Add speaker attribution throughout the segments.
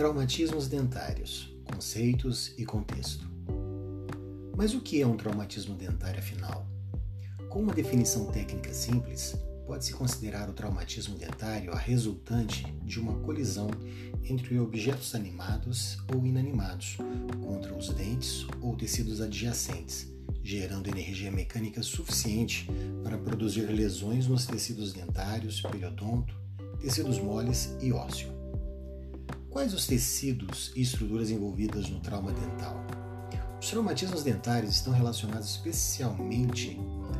Speaker 1: Traumatismos dentários, conceitos e contexto. Mas o que é um traumatismo dentário afinal? Com uma definição técnica simples, pode-se considerar o traumatismo dentário a resultante de uma colisão entre objetos animados ou inanimados contra os dentes ou tecidos adjacentes, gerando energia mecânica suficiente para produzir lesões nos tecidos dentários, periodonto, tecidos moles e ósseo. Quais os tecidos e estruturas envolvidas no trauma dental? Os traumatismos dentários estão relacionados especialmente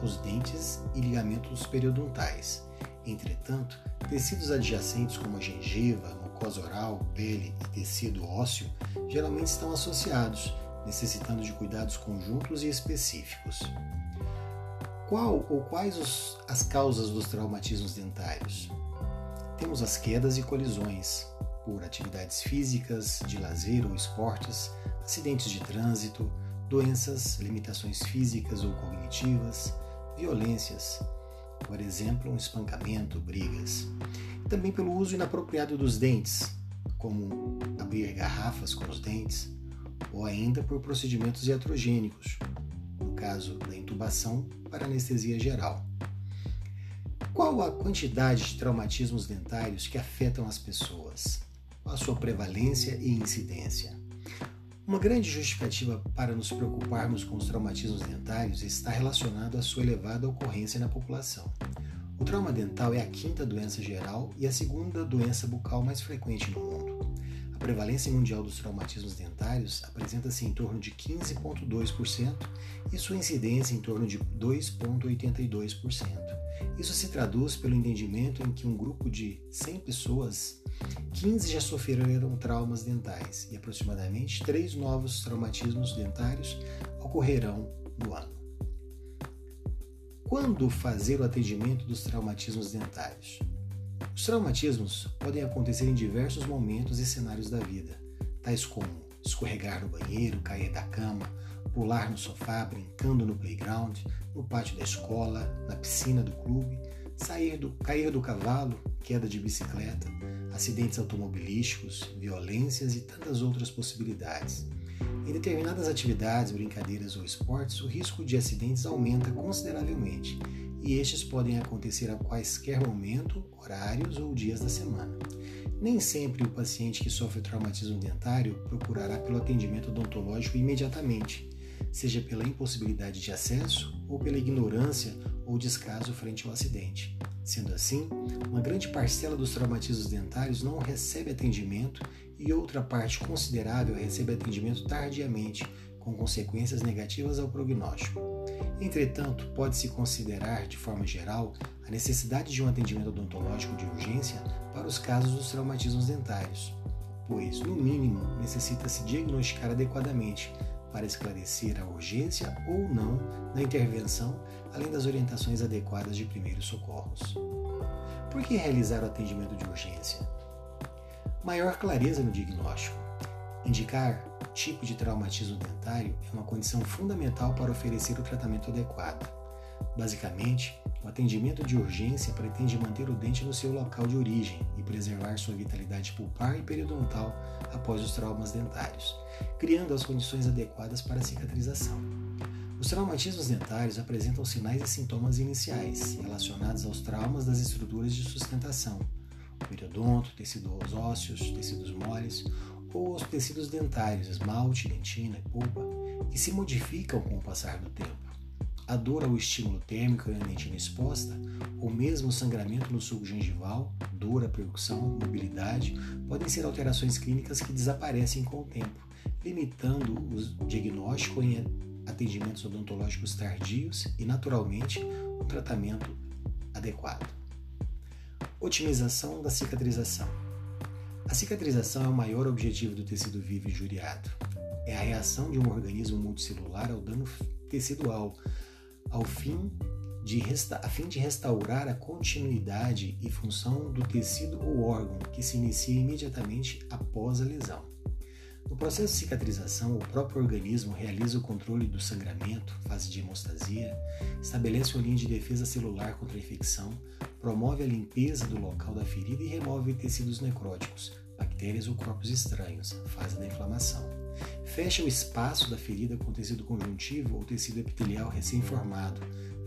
Speaker 1: aos dentes e ligamentos periodontais. Entretanto, tecidos adjacentes como a gengiva, mucosa oral, pele e tecido ósseo geralmente estão associados, necessitando de cuidados conjuntos e específicos. Qual ou quais os, as causas dos traumatismos dentários? Temos as quedas e colisões, por atividades físicas, de lazer ou esportes, acidentes de trânsito, doenças, limitações físicas ou cognitivas, violências, por exemplo, um espancamento, brigas. Também pelo uso inapropriado dos dentes, como abrir garrafas com os dentes, ou ainda por procedimentos iatrogênicos, no caso da intubação para anestesia geral. Qual a quantidade de traumatismos dentários que afetam as pessoas? A sua prevalência e incidência. Uma grande justificativa para nos preocuparmos com os traumatismos dentários está relacionado à sua elevada ocorrência na população. O trauma dental é a quinta doença geral e a segunda doença bucal mais frequente no mundo. A prevalência mundial dos traumatismos dentários apresenta-se em torno de 15,2% e sua incidência em torno de 2,82%. Isso se traduz pelo entendimento em que um grupo de 100 pessoas 15 já sofreram traumas dentais e aproximadamente 3 novos traumatismos dentários ocorrerão no ano. Quando fazer o atendimento dos traumatismos dentários? Os traumatismos podem acontecer em diversos momentos e cenários da vida, tais como escorregar no banheiro, cair da cama, pular no sofá, brincando no playground, no pátio da escola, na piscina do clube, sair do, cair do cavalo, queda de bicicleta, acidentes automobilísticos, violências e tantas outras possibilidades. Em determinadas atividades, brincadeiras ou esportes, o risco de acidentes aumenta consideravelmente, e estes podem acontecer a quaisquer momento, horários ou dias da semana. Nem sempre o paciente que sofre traumatismo dentário procurará pelo atendimento odontológico imediatamente, seja pela impossibilidade de acesso ou pela ignorância ou descaso frente ao acidente. Sendo assim, uma grande parcela dos traumatismos dentários não recebe atendimento e outra parte considerável recebe atendimento tardiamente, com consequências negativas ao prognóstico. Entretanto, pode-se considerar, de forma geral, a necessidade de um atendimento odontológico de urgência para os casos dos traumatismos dentários, pois, no mínimo, necessita-se diagnosticar adequadamente para esclarecer a urgência ou não da intervenção, além das orientações adequadas de primeiros socorros. Por que realizar o atendimento de urgência? Maior clareza no diagnóstico. Indicar tipo de traumatismo dentário é uma condição fundamental para oferecer o tratamento adequado. Basicamente, o atendimento de urgência pretende manter o dente no seu local de origem e preservar sua vitalidade pulpar e periodontal após os traumas dentários, criando as condições adequadas para a cicatrização. Os traumatismos dentários apresentam sinais e sintomas iniciais relacionados aos traumas das estruturas de sustentação, o periodonto, tecidos ósseos, tecidos moles, ou os tecidos dentários, esmalte, dentina e pulpa, que se modificam com o passar do tempo a dor ao estímulo térmico na dentina exposta, ou mesmo o sangramento no suco gengival, dor à percussão, mobilidade, podem ser alterações clínicas que desaparecem com o tempo, limitando o diagnóstico em atendimentos odontológicos tardios e, naturalmente, um tratamento adequado. Otimização da cicatrização. A cicatrização é o maior objetivo do tecido vivo injuriado. É a reação de um organismo multicelular ao dano tecidual, ao fim de resta a fim de restaurar a continuidade e função do tecido ou órgão que se inicia imediatamente após a lesão. No processo de cicatrização, o próprio organismo realiza o controle do sangramento, fase de hemostasia, estabelece uma linha de defesa celular contra a infecção, promove a limpeza do local da ferida e remove tecidos necróticos, bactérias ou corpos estranhos, fase da inflamação. Fecha o espaço da ferida com tecido conjuntivo ou tecido epitelial recém-formado,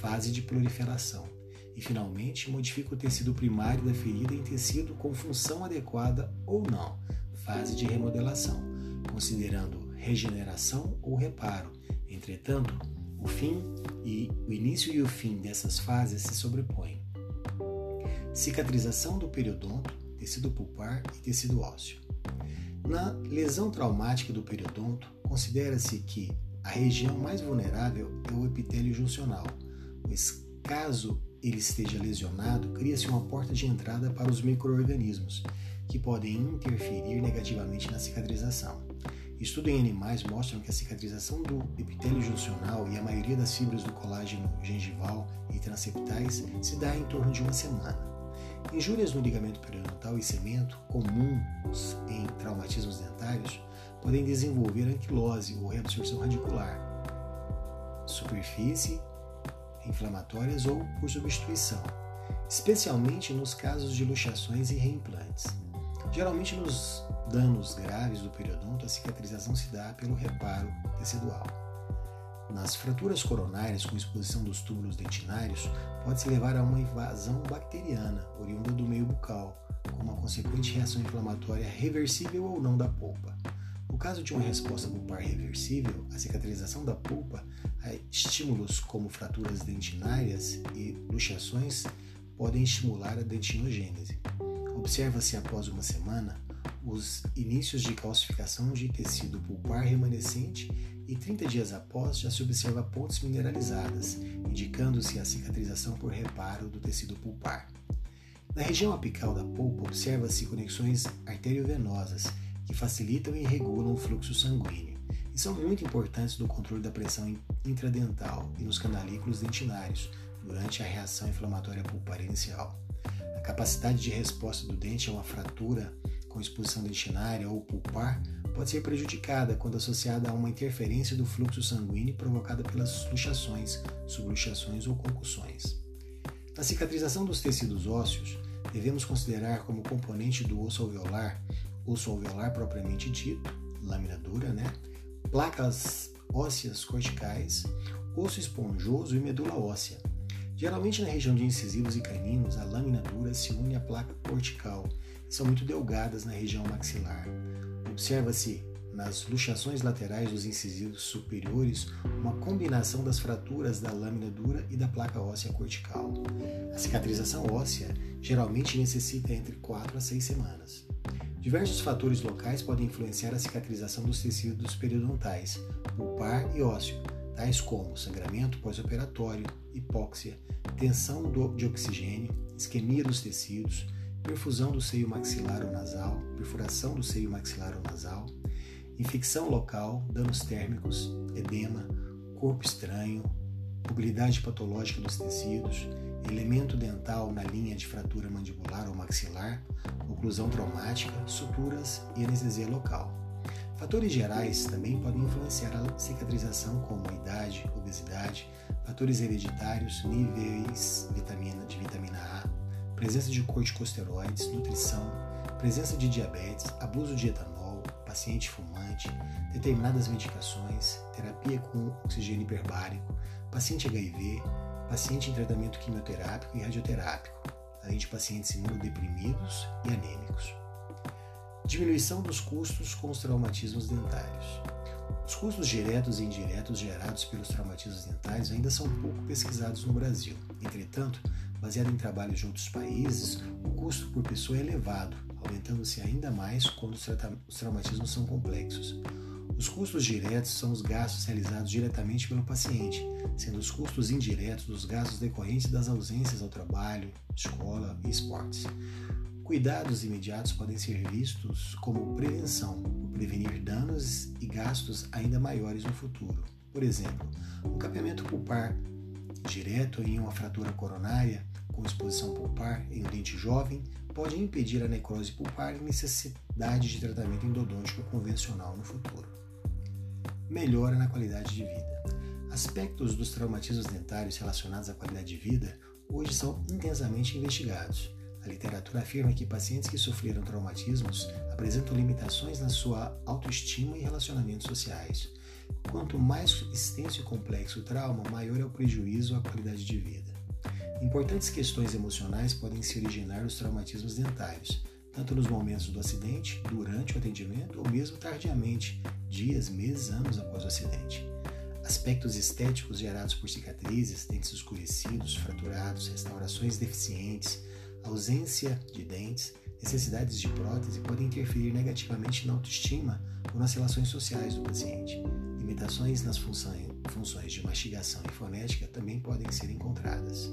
Speaker 1: fase de proliferação. E, finalmente, modifica o tecido primário da ferida em tecido com função adequada ou não, fase de remodelação, considerando regeneração ou reparo. Entretanto, o fim e o início e o fim dessas fases se sobrepõem. Cicatrização do periodonto, tecido pulpar e tecido ósseo. Na lesão traumática do periodonto, considera-se que a região mais vulnerável é o epitélio juncional, pois caso ele esteja lesionado, cria-se uma porta de entrada para os microorganismos, que podem interferir negativamente na cicatrização. Estudos em animais mostram que a cicatrização do epitélio juncional e a maioria das fibras do colágeno gengival e transeptais se dá em torno de uma semana. Injúrias no ligamento periodontal e cemento, comuns traumatismos dentários, podem desenvolver anquilose ou reabsorção radicular, superfície inflamatórias ou por substituição, especialmente nos casos de luxações e reimplantes. Geralmente nos danos graves do periodonto, a cicatrização se dá pelo reparo tecidual. Nas fraturas coronárias com exposição dos túbulos dentinários, pode-se levar a uma invasão bacteriana oriunda do meio bucal, com uma consequente reação inflamatória reversível ou não da polpa. No caso de uma resposta pulpar reversível, a cicatrização da polpa a estímulos como fraturas dentinárias e luxações podem estimular a dentinogênese. Observa-se após uma semana os inícios de calcificação de tecido pulpar remanescente e 30 dias após já se observa pontes mineralizadas, indicando-se a cicatrização por reparo do tecido pulpar. Na região apical da polpa observa-se conexões arteriovenosas que facilitam e regulam o fluxo sanguíneo e são muito importantes no controle da pressão intradental e nos canalículos dentinários durante a reação inflamatória pulpar inicial. A capacidade de resposta do dente a uma fratura com exposição dentinária ou pulpar pode ser prejudicada quando associada a uma interferência do fluxo sanguíneo provocada pelas luxações, subluxações ou concussões. Na cicatrização dos tecidos ósseos, devemos considerar como componente do osso alveolar, osso alveolar propriamente dito, lâmina dura, né? placas ósseas corticais, osso esponjoso e medula óssea. Geralmente na região de incisivos e caninos, a lâmina dura se une à placa cortical e são muito delgadas na região maxilar. Observa-se nas luxações laterais dos incisivos superiores uma combinação das fraturas da lâmina dura e da placa óssea cortical. A cicatrização óssea geralmente necessita entre 4 a 6 semanas. Diversos fatores locais podem influenciar a cicatrização dos tecidos periodontais, pulpar e ósseo, tais como sangramento pós-operatório, hipóxia, tensão de oxigênio, isquemia dos tecidos, perfusão do seio maxilar ou nasal, perfuração do seio maxilar ou nasal, infecção local, danos térmicos, edema, corpo estranho, mobilidade patológica dos tecidos, elemento dental na linha de fratura mandibular ou maxilar, oclusão traumática, suturas e anestesia local. Fatores gerais também podem influenciar a cicatrização, como idade, obesidade, fatores hereditários, níveis vitamina, de vitamina A, presença de corticosteroides, nutrição, presença de diabetes, abuso de etanol, paciente fumante, determinadas medicações, terapia com oxigênio hiperbárico, paciente HIV, paciente em tratamento quimioterápico e radioterápico, além de pacientes imunodeprimidos e anêmicos. Diminuição dos custos com os traumatismos dentários. Os custos diretos e indiretos gerados pelos traumatismos dentários ainda são pouco pesquisados no Brasil. Entretanto, baseado em trabalhos de outros países, o custo por pessoa é elevado, aumentando-se ainda mais quando os traumatismos são complexos. Os custos diretos são os gastos realizados diretamente pelo paciente, sendo os custos indiretos os gastos decorrentes das ausências ao trabalho, escola e esportes. Cuidados imediatos podem ser vistos como prevenção, por prevenir danos e gastos ainda maiores no futuro. Por exemplo, um capeamento pulpar direto em uma fratura coronária com exposição pulpar em um dente jovem pode impedir a necrose pulpar e necessidade de tratamento endodôntico convencional no futuro melhora na qualidade de vida. Aspectos dos traumatismos dentários relacionados à qualidade de vida hoje são intensamente investigados. A literatura afirma que pacientes que sofreram traumatismos apresentam limitações na sua autoestima e relacionamentos sociais. Quanto mais extenso e complexo o trauma, maior é o prejuízo à qualidade de vida. Importantes questões emocionais podem se originar dos traumatismos dentários, tanto nos momentos do acidente, durante o atendimento ou mesmo tardiamente, dias, meses, anos após o acidente. Aspectos estéticos gerados por cicatrizes, dentes escurecidos, fraturados, restaurações deficientes, ausência de dentes, necessidades de prótese podem interferir negativamente na autoestima ou nas relações sociais do paciente. Limitações nas funções de mastigação e fonética também podem ser encontradas.